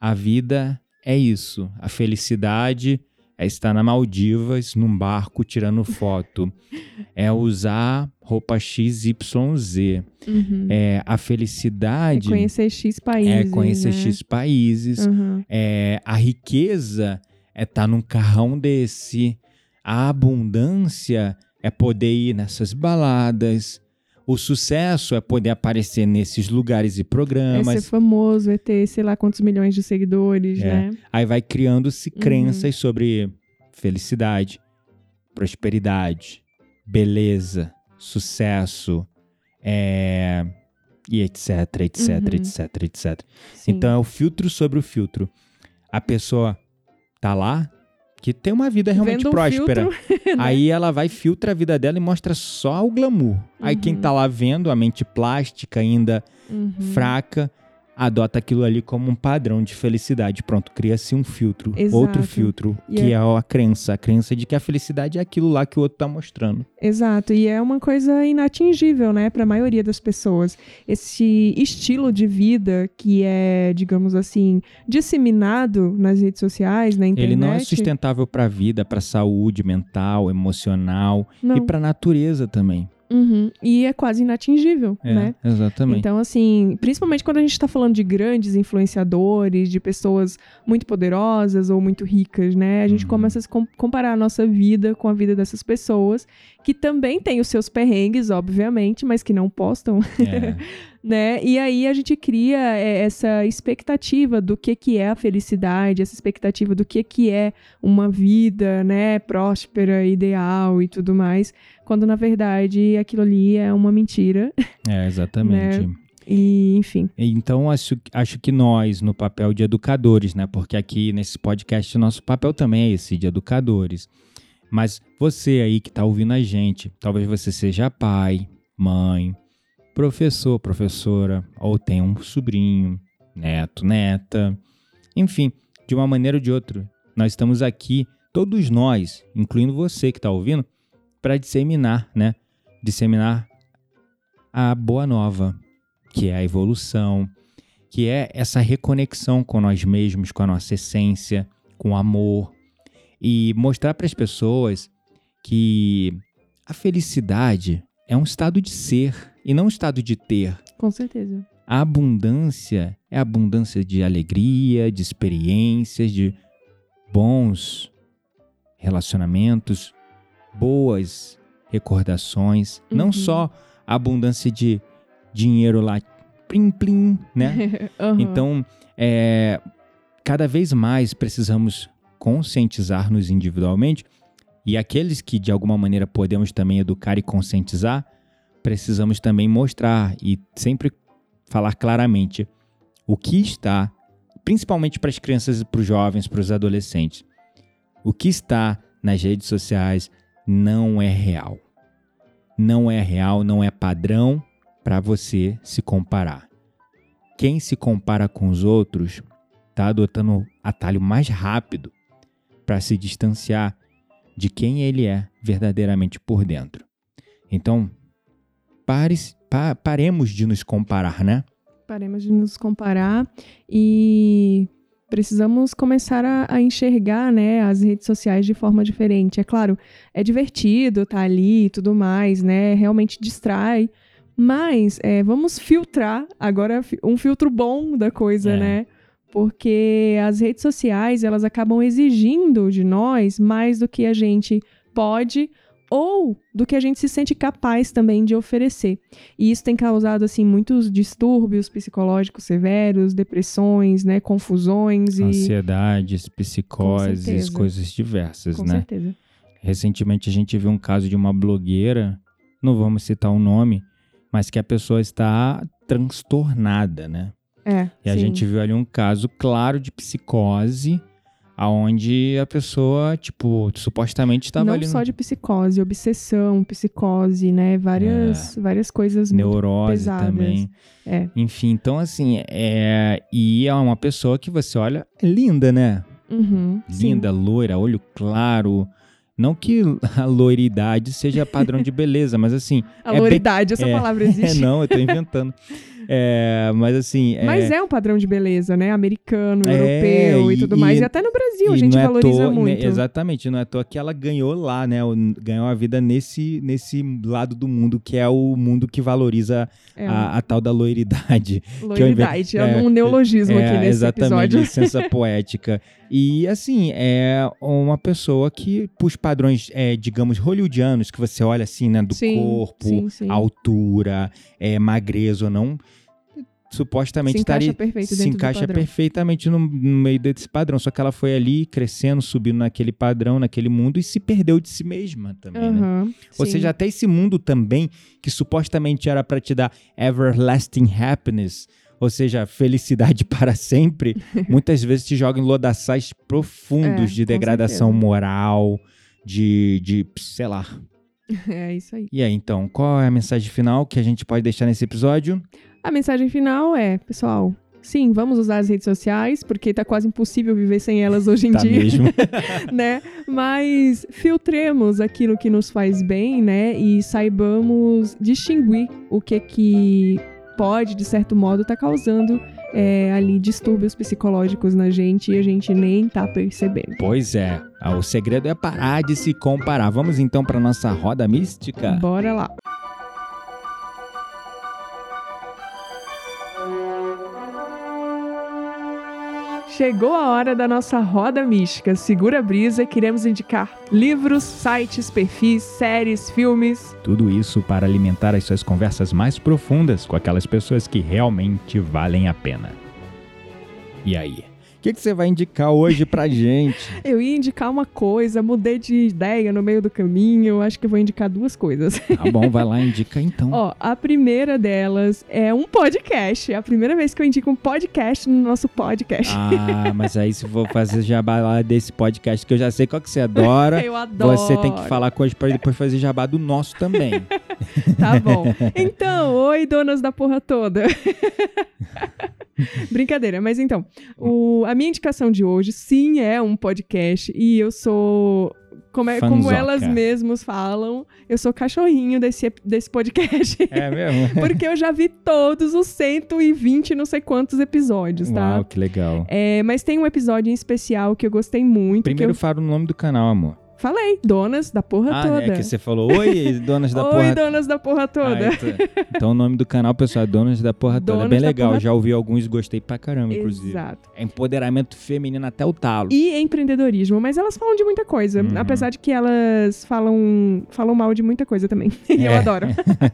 A vida é isso. A felicidade é estar na Maldivas, num barco, tirando foto. é usar roupa XYZ. Uhum. É, a É felicidade conhecer X países. é conhecer né? X países. Uhum. É, a riqueza é estar num carrão desse. A abundância é poder ir nessas baladas. O sucesso é poder aparecer nesses lugares e É programas. ser famoso, é ter sei lá quantos milhões de seguidores, É. né? Aí vai criando-se Uhum. crenças sobre felicidade, prosperidade, beleza, sucesso, é, e etc, etc, Uhum. etc, etc. Sim. Então é o filtro sobre o filtro. A pessoa tá lá, que tem uma vida realmente um próspera. filtro, né? Aí ela vai, filtra a vida dela e mostra só o glamour. Aí quem Uhum. tá lá vendo, a mente plástica ainda Uhum. fraca, adota aquilo ali como um padrão de felicidade. Pronto, cria-se um filtro, Exato. outro filtro, E que é- é a crença, a crença de que a felicidade é aquilo lá que o outro tá mostrando. Exato, e é uma coisa inatingível, né, para a maioria das pessoas. Esse estilo de vida que é, digamos assim, disseminado nas redes sociais, na internet. Ele não é sustentável para a vida, para a saúde mental, emocional Não. e para a natureza também. Uhum. E é quase inatingível, É, né? exatamente. Então, assim, principalmente quando a gente está falando de grandes influenciadores, de pessoas muito poderosas ou muito ricas, né? A gente Uhum. começa a comparar a nossa vida com a vida dessas pessoas, que também têm os seus perrengues, obviamente, mas que não postam, É, né? E aí a gente cria é, essa expectativa do que, que é a felicidade, essa expectativa do que, que é uma vida, né, próspera, ideal e tudo mais, quando na verdade aquilo ali é uma mentira. é, exatamente. Né? E, enfim. Então, acho, acho que nós, no papel de educadores, né? Porque aqui nesse podcast, nosso papel também é esse, de educadores. Mas você aí que está ouvindo a gente, talvez você seja pai, mãe, professor, professora, ou tenha um sobrinho, neto, neta. Enfim, de uma maneira ou de outra, nós estamos aqui, todos nós, incluindo você que está ouvindo, para disseminar, né? Disseminar a boa nova, que é a evolução, que é essa reconexão com nós mesmos, com a nossa essência, com o amor e mostrar para as pessoas que a felicidade é um estado de ser e não um estado de ter. Com certeza. A abundância é abundância de alegria, de experiências, de bons relacionamentos, boas recordações, não Uhum. só a abundância de dinheiro lá, plim plim, né? Aham. Então, é, cada vez mais precisamos conscientizar-nos individualmente e aqueles que de alguma maneira podemos também educar e conscientizar, precisamos também mostrar e sempre falar claramente o que está, principalmente para as crianças e para os jovens, para os adolescentes, o que está nas redes sociais não é real. Não é real, não é padrão para você se comparar. Quem se compara com os outros está adotando o atalho mais rápido para se distanciar de quem ele é verdadeiramente por dentro. Então, pa, paremos de nos comparar, né? Paremos de nos comparar e precisamos começar a, a enxergar né, as redes sociais de forma diferente. É claro, é divertido estar ali e tudo mais, né? Realmente distrai. Mas é, vamos filtrar agora um filtro bom da coisa, É. né? Porque as redes sociais elas acabam exigindo de nós mais do que a gente pode ou do que a gente se sente capaz também de oferecer. E isso tem causado assim muitos distúrbios psicológicos severos, depressões, né, confusões e Ansiedades, psicoses, coisas diversas, com né? certeza. Recentemente a gente viu um caso de uma blogueira não vamos citar o nome, mas que a pessoa está transtornada, né? É. E a sim. gente viu ali um caso claro de psicose, aonde a pessoa, tipo, supostamente estava Não ali só de psicose, obsessão, psicose, né? Várias, várias coisas neurose pesadas. também. É. Enfim, então assim, é e é uma pessoa que você olha, é linda, né? Uhum, sim. Linda, loira, olho claro. Não que a loiridade seja padrão de beleza, mas assim. A é bem- loiridade, essa é, palavra É, existe. não, eu tô inventando. É, mas assim. É, Mas é um padrão de beleza, né? Americano, É, europeu e, e- tudo mais. e- até no Brasil a gente é valoriza toa- né, muito. exatamente, não é à toa que ela ganhou lá, né? Ganhou a vida nesse, nesse lado do mundo, que é o mundo que valoriza É, a, a tal da loiridade. loiridade. É um neologismo aqui É, nesse exatamente, episódio. licença poética. E assim, é uma pessoa que, pros padrões, é, digamos, hollywoodianos, que você olha assim, né, do Sim, corpo, sim, sim. altura, é, magreza ou não, supostamente Se encaixa estaria se encaixa perfeitamente no, no meio desse padrão. Só que ela foi ali crescendo, subindo naquele padrão, naquele mundo e se perdeu de si mesma também, né? Aham, Ou seja, até esse mundo também, que supostamente era para te dar everlasting happiness, ou seja, felicidade para sempre, muitas vezes te joga em lodaçais profundos É, de degradação certeza. moral, de, de, sei lá. É isso aí. E aí, então, qual é a mensagem final que a gente pode deixar nesse episódio? A mensagem final é, pessoal, sim, vamos usar as redes sociais, porque tá quase impossível viver sem elas hoje em Tá dia. mesmo? né? Mas filtremos aquilo que nos faz bem, né? E saibamos distinguir o que que pode, de certo modo, tá causando é, ali distúrbios psicológicos na gente e a gente nem tá percebendo. Pois é, o segredo é parar de se comparar. Vamos então para nossa roda mística? Bora lá. Chegou a hora da nossa roda mística. Segura a brisa, queremos indicar livros, sites, perfis, séries, filmes. Tudo isso para alimentar as suas conversas mais profundas com aquelas pessoas que realmente valem a pena. E aí? O que, que você vai indicar hoje pra gente? Eu ia indicar uma coisa, mudei de ideia no meio do caminho. Acho que vou indicar duas coisas. Tá bom, vai lá, indica então. Ó, a primeira delas é um podcast. É a primeira vez que eu indico um podcast no nosso podcast. Ah, mas aí se for fazer jabá lá desse podcast que eu já sei qual que você adora, eu adoro. você tem que falar gente pra depois fazer jabá do nosso também. Tá bom. Então, oi, donas da porra toda. Brincadeira, mas então, o- a minha indicação de hoje, sim, é um podcast e eu sou. Como, é, como elas mesmas falam, eu sou cachorrinho desse, desse podcast. É mesmo? Porque eu já vi todos os 120 não sei quantos episódios, tá? Uau, que legal. É, mas tem um episódio em especial que eu gostei muito. Primeiro que fala o nome do canal, amor. Eu falei, donas da porra Ah, toda. é que você falou, oi, donas da Oi, porra donas da porra toda. Ah, então, então o nome do canal, pessoal, é Donas da Porra Toda. É bem legal, Porra- já ouvi alguns gostei pra caramba, inclusive. Exato. É empoderamento feminino até o talo. E empreendedorismo, mas elas falam de muita coisa, Uhum. apesar de que elas falam, falam mal de muita coisa também. E eu É. adoro.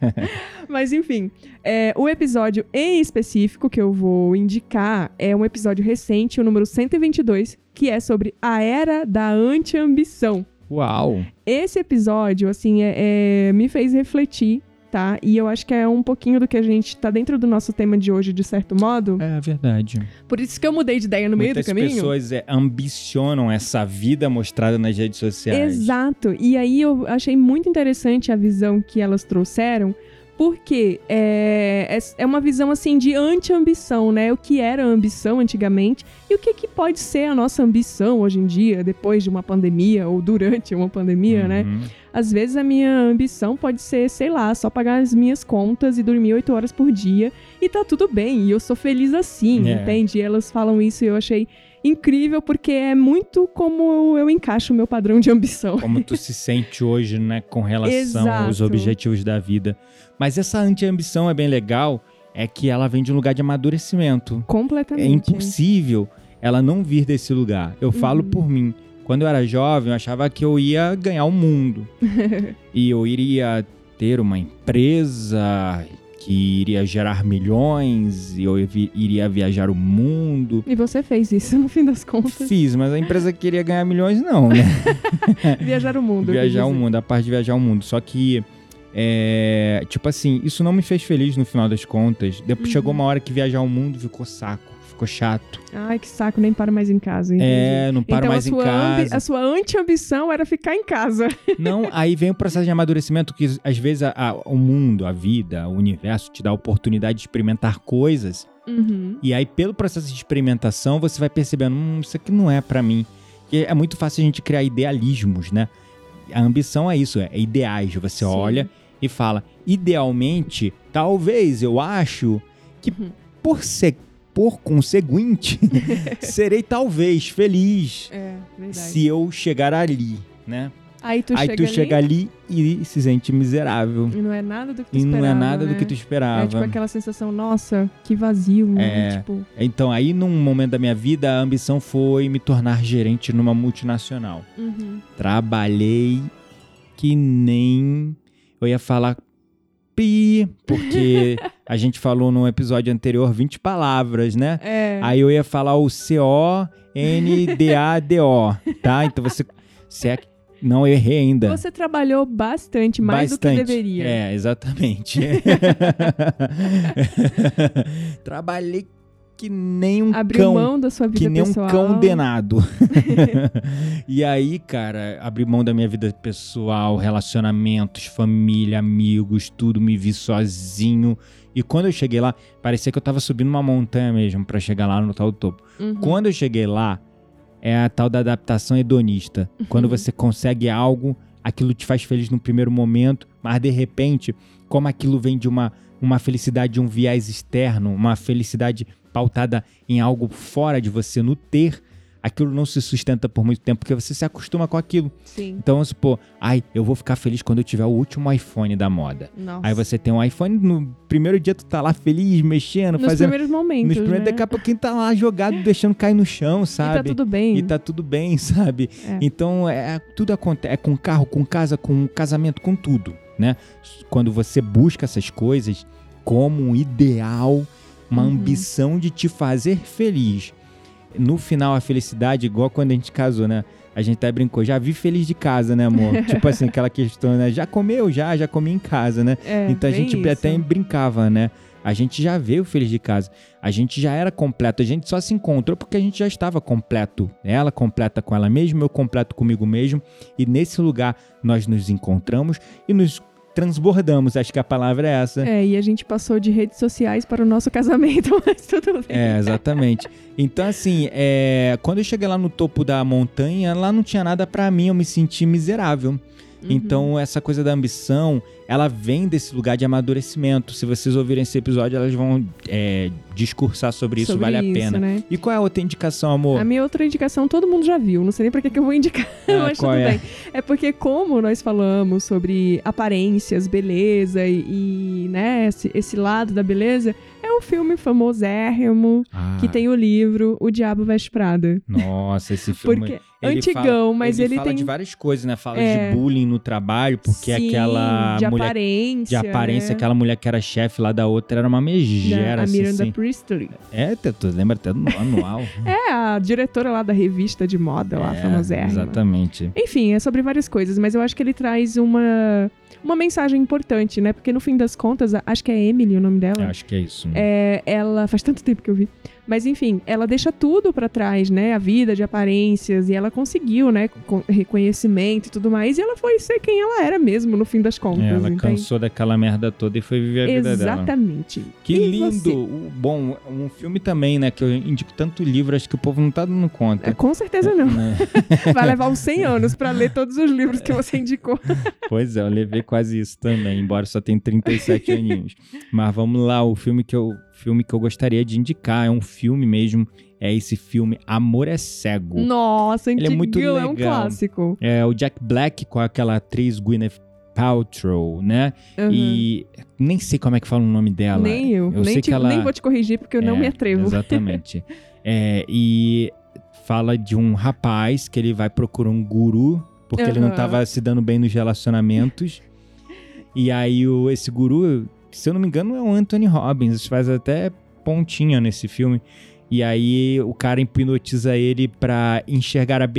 mas enfim, é, o episódio em específico que eu vou indicar é um episódio recente, o número 122, que é sobre a era da anti-ambição. Uau! Esse episódio, assim, é- é- me fez refletir, tá? E eu acho que é um pouquinho do que a gente tá dentro do nosso tema de hoje, de certo modo. É verdade. Por isso que eu mudei de ideia no meio Muitas do caminho. pessoas é, ambicionam essa vida mostrada nas redes sociais. Exato. E aí eu achei muito interessante a visão que elas trouxeram, porque é, é- é uma visão assim de anti-ambição, né? O que era a ambição antigamente e o que, que pode ser a nossa ambição hoje em dia, depois de uma pandemia ou durante uma pandemia, né? Uhum. Às vezes a minha ambição pode ser, sei lá, só pagar as minhas contas e dormir oito horas por dia e tá tudo bem, e eu sou feliz assim, É. entende? E elas falam isso e eu achei incrível porque é muito como eu encaixo o meu padrão de ambição. Como tu se sente hoje, né, com relação aos Exato. objetivos da vida. Mas essa anti-ambição é bem legal, é que ela vem de um lugar de amadurecimento. É Completamente. impossível ela não vir desse lugar. Eu falo Uhum. por mim. Quando eu era jovem, eu achava que eu ia ganhar o mundo. e eu iria ter uma empresa que iria gerar milhões, e eu iria viajar o mundo. E você fez isso, no fim das contas. Fiz, mas a empresa queria ganhar milhões, não, né? Viajar o mundo. viajar o mundo, a parte de viajar o mundo. Só que É, tipo assim, isso não me fez feliz no final das contas. Depois Uhum. chegou uma hora que viajar ao mundo ficou saco, ficou chato. Ai, que saco, nem paro mais em casa. entendi. É, não paro então mais em sua, ambi- casa. a sua anti-ambição era ficar em casa. Não, aí vem o processo de amadurecimento que às vezes a- a- o mundo, a vida, o universo te dá a oportunidade de experimentar coisas. Uhum. E aí, pelo processo de experimentação, você vai percebendo, hum, isso aqui não é pra mim. E é muito fácil a gente criar idealismos, né? A ambição é isso, é ideais. Você Sim. olha e fala, idealmente, talvez eu acho que Uhum. por ser por conseguinte, serei talvez feliz É, se eu chegar ali, né? Aí tu Aí chega tu ali chega ali e se sente miserável. e não é nada do que tu E não é esperava, nada do né? que tu É esperava. tipo aquela sensação, nossa, que vazio, né? É. Tipo, Então, aí num momento da minha vida, a ambição foi me tornar gerente numa multinacional. uhum. Trabalhei que nem. Eu ia falar pi, porque a gente falou no episódio anterior 20 palavras, né? É. Aí eu ia falar o C-O-N-D-A-D-O, tá? Então você. se é- não errei ainda. Você trabalhou bastante, mais do que Bastante. deveria. É, exatamente. Trabalhei que nem um Abriu cão. mão da sua vida Que nem pessoal. um cão denado. e aí, cara, abri mão da minha vida pessoal, relacionamentos, família, amigos, tudo, me vi sozinho. E quando eu cheguei lá, parecia que eu tava subindo uma montanha mesmo pra chegar lá no tal topo. Uhum. Quando eu cheguei lá, é a tal da adaptação hedonista. Quando você consegue algo, aquilo te faz feliz no primeiro momento, mas de repente, como aquilo vem de uma, uma felicidade de um viés externo, uma felicidade pautada em algo fora de você, no ter, aquilo não se sustenta por muito tempo, porque você se acostuma com aquilo. Sim. Então, vamos supor, ai, eu vou ficar feliz quando eu tiver o último iPhone da moda. Nossa. Aí você tem um iPhone, no primeiro dia tu tá lá feliz, mexendo, Nos fazendo primeiros momentos, nos primeiros, né? daqui a pouquinho tá lá jogado, deixando cair no chão, E sabe? tá tudo bem. E tá tudo bem, sabe? É. Então, é, tudo acontece. É com carro, com casa, com casamento, com tudo, né? Quando você busca essas coisas como um ideal, uma Uhum. ambição de te fazer feliz. No final, a felicidade, igual quando a gente casou, né? A gente até brincou, já vi feliz de casa, né, amor? tipo assim, aquela questão, né? Já comeu? Já, já comi em casa, né? É, Então a gente isso. até brincava, né? A gente já veio feliz de casa. A gente já era completo. A gente só se encontrou porque a gente já estava completo. Ela completa com ela mesma, eu completo comigo mesmo. E nesse lugar nós nos encontramos e nos transbordamos. Acho que a palavra é essa. É, e a gente passou de redes sociais para o nosso casamento, mas tudo bem. É, exatamente. Então, assim, é, quando eu cheguei lá no topo da montanha, lá não tinha nada pra mim, eu me senti miserável. Uhum. Então, essa coisa da ambição, ela vem desse lugar de amadurecimento. Se vocês ouvirem esse episódio, elas vão é, discursar sobre isso, Sobre vale a isso, pena. né? E qual é a outra indicação, amor? A minha outra indicação todo mundo já viu, não sei nem pra que, que eu vou indicar, Ah, mas tudo é? bem. É porque como nós falamos sobre aparências, beleza e, e, né, esse, esse lado da beleza, é um filme famosérrimo Ah, que tem o livro O Diabo Veste Prada. Nossa, esse filme. Porque ele antigão, fala- mas ele, ele, fala tem de várias coisas, né? Fala É. de bullying no trabalho, porque Sim, aquela de mulher aparência, de aparência, né? aquela mulher que era chefe lá da outra era uma megera, da, a assim, Miranda assim. Priestley. É, tu lembra até do manual. É a diretora lá da revista de moda lá, É, famosérrima. Exatamente. Enfim, é sobre várias coisas, mas eu acho que ele traz uma, uma mensagem importante, né? Porque no fim das contas, a- acho que é Emily o nome dela. Eu acho que é isso. É, ela faz tanto tempo que eu vi. Mas enfim, ela deixa tudo pra trás, né? A vida de aparências e ela conseguiu, né? reconhecimento e tudo mais. E ela foi ser quem ela era mesmo, no fim das contas. É, ela entende? cansou daquela merda toda e foi viver a vida dela. Exatamente. Que E lindo! você? Bom, um filme também, né? Que eu indico tanto livro, acho que o povo não tá dando É, conta. com certeza não. Né? Vai levar uns 100 anos pra ler todos os livros que você indicou. Pois é, eu levei quase isso também, embora só tenha 37 aninhos. Mas vamos lá, o filme que eu, filme que eu gostaria de indicar é um filme mesmo, é esse filme Amor é Cego. Nossa, Ele é muito é um legal. clássico. É o Jack Black com aquela atriz Gwyneth Paltrow, né? Uhum. E nem sei como é que fala o nome dela. nem eu. eu nem, sei te- que ela- nem vou te corrigir porque eu não É, me atrevo. Exatamente. É, e fala de um rapaz que ele vai procurar um guru, porque ele não estava se dando bem nos relacionamentos. e aí o, esse guru, se eu não me engano, é o Anthony Robbins, faz até pontinha nesse filme. E aí o cara hipnotiza ele pra enxergar a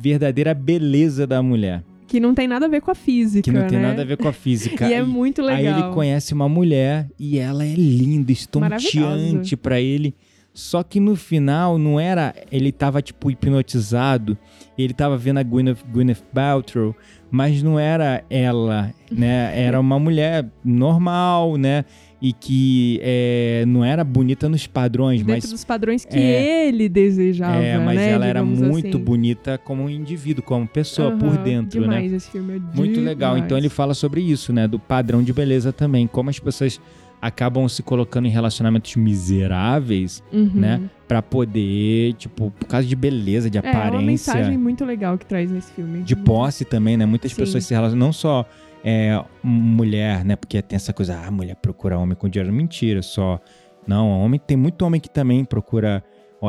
verdadeira beleza da mulher. Que Que não tem nada a ver com a física, que não tem né? nada a ver com a física. E é muito legal. Aí ele conhece uma mulher e ela é linda, estonteante pra ele. Só que no final não era. Ele tava, tipo, hipnotizado. Ele tava vendo a Gwyneth, Gwyneth Paltrow, mas não era ela, né? Era uma mulher normal, né? E que é, não era bonita nos padrões, Dentro mas. dos padrões que É. ele desejava, É, mas né? ela era digamos muito assim. bonita como um indivíduo, como pessoa por Aham, dentro, né? demais, Esse filme é Muito legal. demais. Então ele fala sobre isso, né? Do padrão de beleza também. Como as pessoas acabam se colocando em relacionamentos miseráveis, Uhum. né? Pra poder, tipo, por causa de beleza, de É, é uma aparência, mensagem muito legal que traz nesse filme. de posse também, né? Muitas Sim. pessoas se relacionam, não só é, mulher, né? Porque tem essa coisa, ah, mulher procura homem com dinheiro. Mentira, só. Não, homem tem muito homem que também procura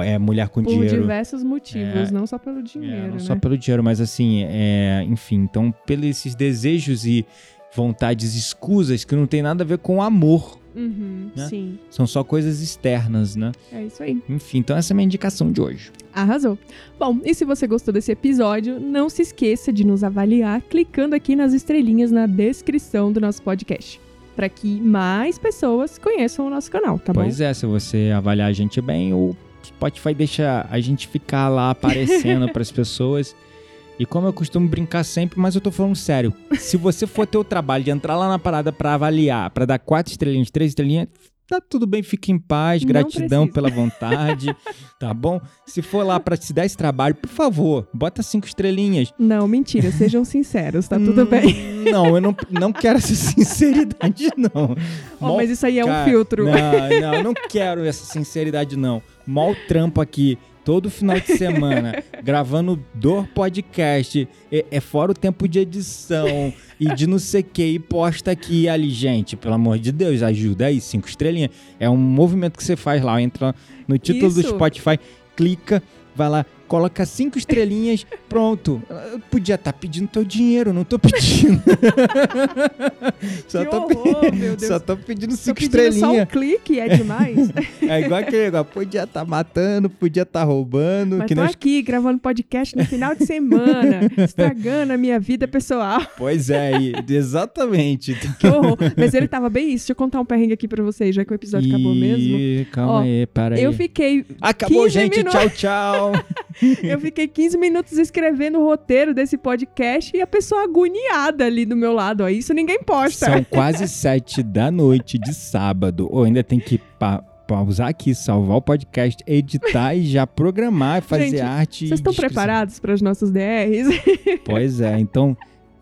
é, mulher com Por dinheiro. diversos motivos, É. não só pelo É, dinheiro, não né? só pelo dinheiro, mas assim, é, enfim, então pelos esses desejos e vontades escusas que não tem nada a ver com amor, Uhum, né? Sim, são só coisas externas, né? é isso aí. Enfim, então essa é a minha indicação de hoje. Arrasou. Bom, e se você gostou desse episódio, não se esqueça de nos avaliar clicando aqui nas estrelinhas na descrição do nosso podcast. Para que mais pessoas conheçam o nosso canal, tá pois é, se você avaliar a gente bem, o Spotify deixa a gente ficar lá aparecendo para as pessoas. E como eu costumo brincar sempre, mas eu tô falando sério. Se você for ter o trabalho de entrar lá na parada pra avaliar, pra dar quatro estrelinhas, três estrelinhas, tá tudo bem, fique em paz, Não gratidão precisa. pela vontade, tá bom? Se for lá pra te dar esse trabalho, por favor, bota cinco estrelinhas. Não, mentira, sejam sinceros, tá tudo Hum, bem. Não, eu não, não quero essa sinceridade, não. Mó mas isso aí é um Cara, filtro. Não, não, não quero essa sinceridade, não. Mal trampo aqui, todo final de semana, gravando do podcast. É, é fora o tempo de edição e de não sei o que, e posta aqui e ali. Gente, pelo amor de Deus, ajuda aí, cinco estrelinhas. É um movimento que você faz lá, entra no título do Isso. Spotify, clica, vai lá, coloca cinco estrelinhas, pronto. Eu podia estar pedindo teu dinheiro, não tô pedindo. só, que tô, pe- horror, meu Deus. só tô pedindo cinco pedindo só um estrelinhas. clique, é demais. É igual aquele negócio, podia estar matando, podia estar roubando, Mas que tô os... aqui gravando podcast no final de semana, estragando a minha vida pessoal. Pois é, e- exatamente. Que horror. Mas ele tava bem isso. Deixa eu contar um perrengue aqui pra vocês, já que o episódio acabou mesmo. Calma Ó, aí, para aí. Eu fiquei, Acabou, 15 gente. minutos. Tchau, tchau. eu fiquei 15 minutos escrevendo o roteiro desse podcast e a pessoa agoniada ali do meu lado. Ó. Isso ninguém posta. São quase sete da noite de sábado. Ou ainda tem que pa pausar aqui, salvar o podcast, editar e já programar, fazer Gente, arte. Vocês estão preparados para os nossos DRs? Pois é, então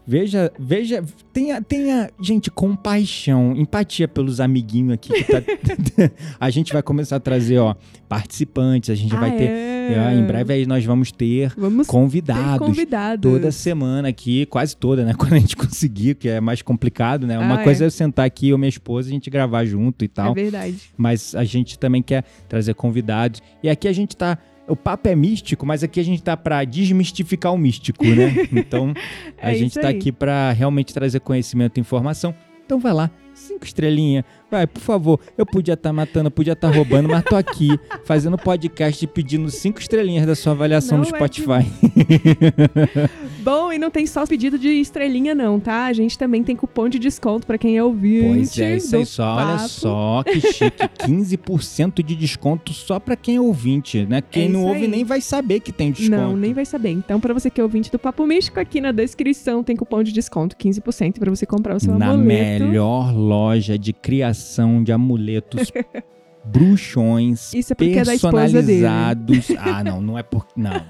veja, veja, tenha, tenha, gente, compaixão, empatia pelos amiguinhos aqui que tá, a gente vai começar a trazer, ó, participantes, a gente vai Ah, ter, é. ó, em breve aí nós vamos ter Vamos ter convidados convidados. toda semana aqui, quase toda, né, quando a gente conseguir, que é mais complicado, né? Uma Ah, coisa é. é eu sentar aqui, eu e minha esposa, a gente gravar junto e É tal, verdade. mas a gente também quer trazer convidados. E aqui a gente tá. O papo é místico, mas aqui a gente tá pra desmistificar o místico, né? Então, a É gente tá aí. aqui pra realmente trazer conhecimento e informação. Então vai lá, cinco estrelinhas. Vai, por favor. Eu podia estar matando, eu podia estar roubando, mas tô aqui fazendo podcast e pedindo cinco estrelinhas da sua avaliação Não no é Spotify. Bom, e não tem só pedido de estrelinha, não, tá? A gente também tem cupom de desconto pra quem é ouvinte. Pois é, isso aí só, olha papo. só que chique. 15% de desconto só pra quem é ouvinte, né? Quem É não ouve aí. nem vai saber que tem desconto. Não, nem vai saber. Então, pra você que é ouvinte do Papo Místico, aqui na descrição tem cupom de desconto, 15% pra você comprar o seu Na amuleto. melhor loja de criação de amuletos bruxões Isso é é personalizados. ah, não, não é por não.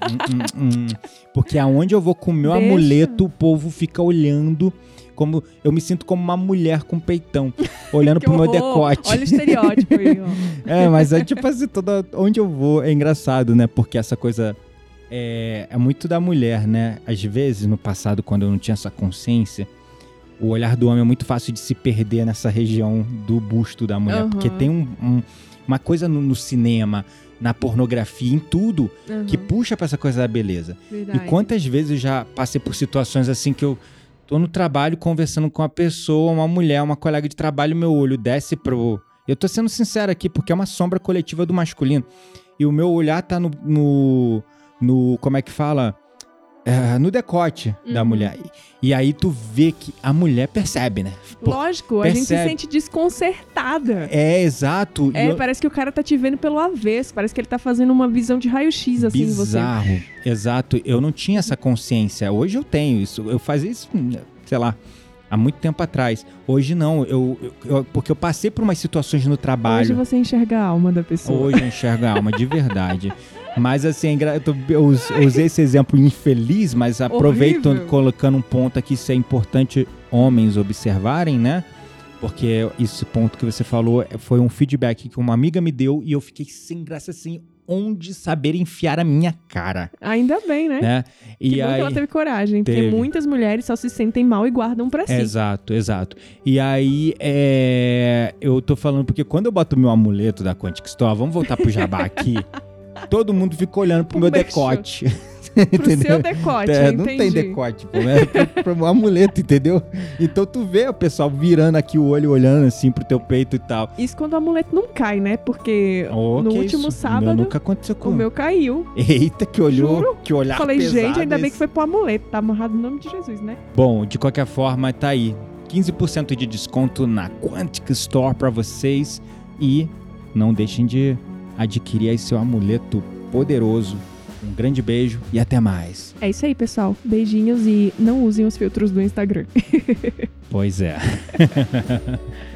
Hum, hum, hum. Porque aonde eu vou com o meu Deixa. amuleto, o povo fica olhando como eu me sinto como uma mulher com peitão, olhando pro meu horror. decote. Olha o estereótipo aí, ó. É, mas é tipo assim, toda, onde eu vou é engraçado, né? Porque essa coisa é, é muito da mulher, né? Às vezes, no passado, quando eu não tinha essa consciência, o olhar do homem é muito fácil de se perder nessa região do busto da mulher. Aham. Porque tem um- um- uma coisa no, no cinema, na pornografia, em tudo, que Aham, puxa pra essa coisa da beleza. verdade. E quantas vezes eu já passei por situações assim que eu tô no trabalho conversando com uma pessoa, uma mulher, uma colega de trabalho, meu olho desce pro. Eu tô sendo sincero aqui, porque é uma sombra coletiva do masculino. E o meu olhar tá no. no, no- como é que fala? É, no decote da Uhum. mulher. E, aí tu vê que a mulher percebe, né? Pô, Lógico, a gente se percebe. sente desconcertada. É, exato. É, eu- parece que o cara tá te vendo pelo avesso. Parece que ele tá fazendo uma visão de raio-x, assim, em você. Bizarro. Exato. Eu não tinha essa consciência. Hoje eu tenho isso. Eu fazia isso, sei lá, há muito tempo atrás. Hoje não. Eu, eu- eu- porque eu passei por umas situações no Hoje trabalho. você enxerga a alma da pessoa. Hoje eu enxergo a alma de verdade. Mas assim, é eu, usei esse exemplo infeliz, mas aproveito Horrível. colocando um ponto aqui, isso é importante homens observarem, né? Porque esse ponto que você falou foi um feedback que uma amiga me deu e eu fiquei sem graça assim, onde saber enfiar a minha cara, Ainda bem, né? né? Que E bom que aí ela teve coragem, porque Teve. muitas mulheres só se sentem mal e guardam pra si. Exato, exato. E aí, é, eu tô falando porque quando eu boto meu amuleto da Quantic Store, vamos voltar pro jabá aqui, todo mundo fica olhando pro O meu decote. Pro seu decote, É, não entendi. tem decote, pô, é pro, pro meu amuleto, entendeu? Então tu vê o pessoal virando aqui o olho, olhando assim pro teu peito e tal. Isso quando o amuleto não cai, né? Porque Oh, no último isso? O sábado, meu nunca aconteceu o comigo. meu caiu. Eita, que olhou, Juro. que olhar Falei, gente, ainda bem esse. que foi pro amuleto. Tá amarrado no nome de Jesus, né? Bom, de qualquer forma, tá aí. 15% de desconto na Quantic Store pra vocês. E não deixem de adquirir aí seu amuleto poderoso. Um grande beijo e até mais. É isso aí, pessoal. Beijinhos e não usem os filtros do Instagram. Pois é.